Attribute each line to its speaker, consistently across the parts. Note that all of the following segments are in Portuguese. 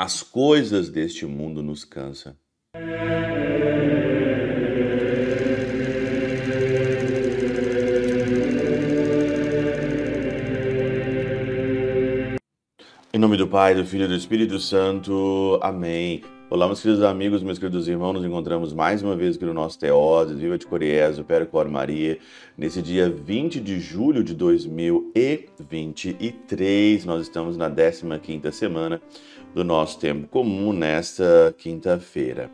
Speaker 1: As coisas deste mundo nos cansam. Em nome do Pai, do Filho e do Espírito Santo. Amém. Olá, meus queridos amigos, meus queridos irmãos, nos encontramos mais uma vez aqui no nosso Teoses, Viva de Coriésio, Percor Maria, nesse dia 20 de julho de 2023. Nós estamos na 15ª semana do nosso tempo comum, nesta quinta-feira.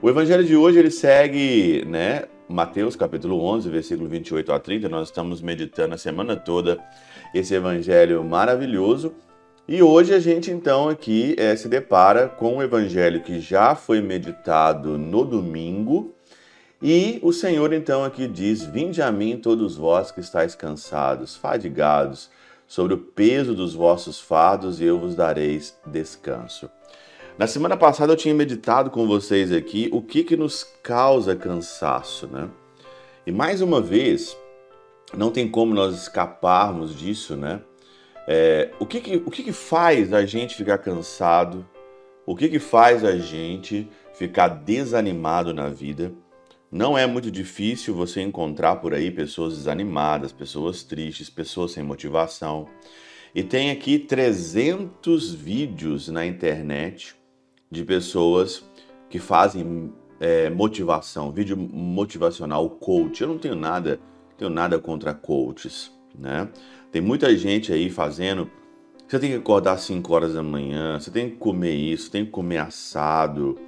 Speaker 1: O evangelho de hoje, ele segue, né, Mateus capítulo 11, versículo 28 a 30. Nós estamos meditando a semana toda esse evangelho maravilhoso e hoje a gente então aqui é, se depara com um evangelho que já foi meditado no domingo e o Senhor então aqui diz: Vinde a mim todos vós que estáis cansados, fadigados, sobre o peso dos vossos fardos e eu vos dareis descanso. Na semana passada eu tinha meditado com vocês aqui o que que nos causa cansaço, né? E mais uma vez, não tem como nós escaparmos disso, né? É, o que, que, o que, que faz a gente ficar cansado? O que, que faz a gente ficar desanimado na vida? Não é muito difícil você encontrar por aí pessoas desanimadas, pessoas tristes, pessoas sem motivação. E tem aqui 300 vídeos na internet de pessoas que fazem é, motivação, vídeo motivacional, coach. Eu não tenho nada, tenho nada contra coaches, né? Tem muita gente aí fazendo. Você tem que acordar às 5 horas da manhã, você tem que comer isso, tem que comer assado,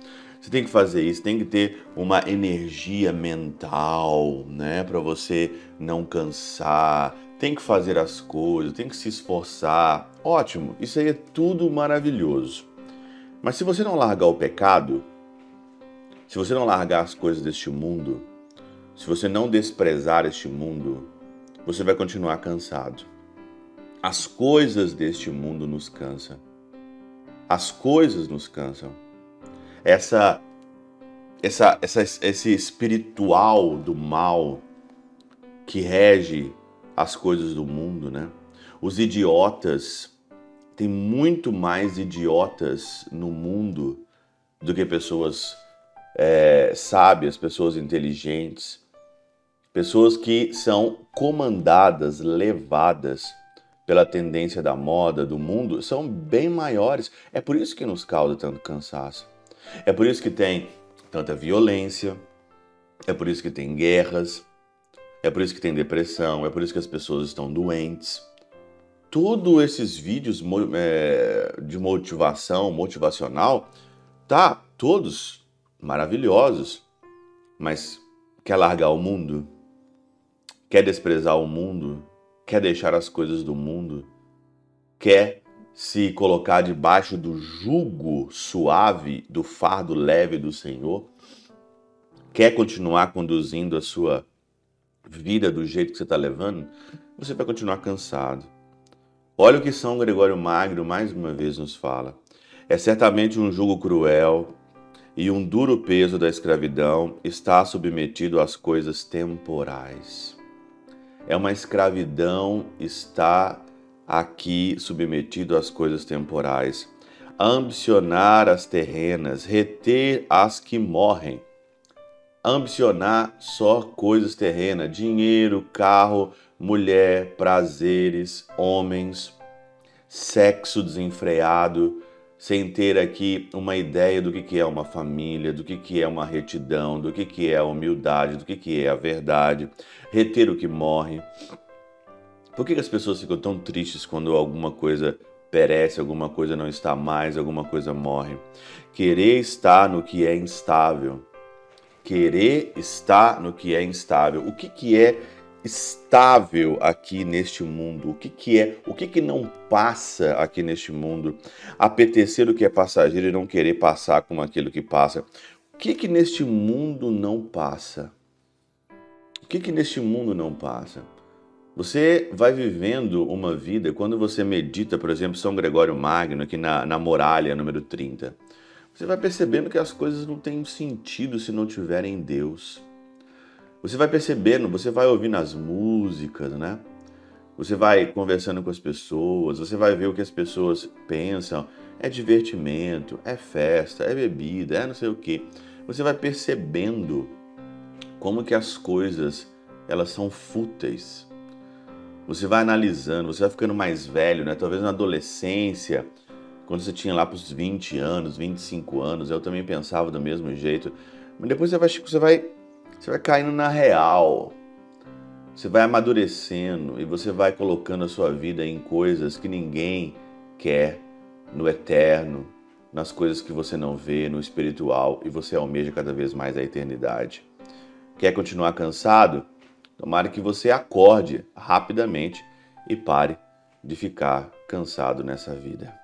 Speaker 1: você tem que fazer isso, tem que ter uma energia mental, né, para você não cansar, tem que fazer as coisas, tem que se esforçar. Ótimo, isso aí é tudo maravilhoso. Mas se você não largar o pecado, se você não largar as coisas deste mundo, se você não desprezar este mundo, você vai continuar cansado. As coisas deste mundo nos cansam. As coisas nos cansam. Essa, essa, essa, esse espiritual do mal que rege as coisas do mundo, né? Os idiotas, tem muito mais idiotas no mundo do que pessoas é, sábias, pessoas inteligentes, pessoas que são comandadas, levadas pela tendência da moda, do mundo, são bem maiores. É por isso que nos causa tanto cansaço. É por isso que tem tanta violência, é por isso que tem guerras, é por isso que tem depressão, é por isso que as pessoas estão doentes. Todos esses vídeos é, de motivação, motivacional, tá todos maravilhosos, mas quer largar o mundo? Quer desprezar o mundo? quer deixar as coisas do mundo, quer se colocar debaixo do jugo suave, do fardo leve do Senhor, quer continuar conduzindo a sua vida do jeito que você está levando, você vai continuar cansado. Olha o que São Gregório Magno mais uma vez nos fala. É certamente um jugo cruel e um duro peso da escravidão está submetido às coisas temporais é uma escravidão estar aqui submetido às coisas temporais, ambicionar as terrenas, reter as que morrem, ambicionar só coisas terrenas, dinheiro, carro, mulher, prazeres, homens, sexo desenfreado, sem ter aqui uma ideia do que é uma família, do que é uma retidão, do que é a humildade, do que é a verdade, reter o que morre. Por que as pessoas ficam tão tristes quando alguma coisa perece, alguma coisa não está mais, alguma coisa morre? Querer estar no que é instável. Querer estar no que é instável. O que, que é estável aqui neste mundo? O que, que é? O que, que não passa aqui neste mundo? Apetecer o que é passageiro e não querer passar com aquilo que passa. O que, que neste mundo não passa? O que, que neste mundo não passa? Você vai vivendo uma vida, quando você medita, por exemplo, São Gregório Magno, aqui na, na Muralha, número 30, você vai percebendo que as coisas não têm sentido se não tiverem Deus. Você vai percebendo, você vai ouvindo as músicas, né? Você vai conversando com as pessoas, você vai ver o que as pessoas pensam é divertimento, é festa, é bebida, é não sei o que. Você vai percebendo como que as coisas elas são fúteis. Você vai analisando, você vai ficando mais velho, né? Talvez na adolescência, quando você tinha lá para os 20 anos, 25 anos, eu também pensava do mesmo jeito. Mas depois você vai, você vai, você vai caindo na real. Você vai amadurecendo e você vai colocando a sua vida em coisas que ninguém quer, no eterno, nas coisas que você não vê, no espiritual, e você almeja cada vez mais a eternidade. Quer continuar cansado? Tomara que você acorde rapidamente e pare de ficar cansado nessa vida.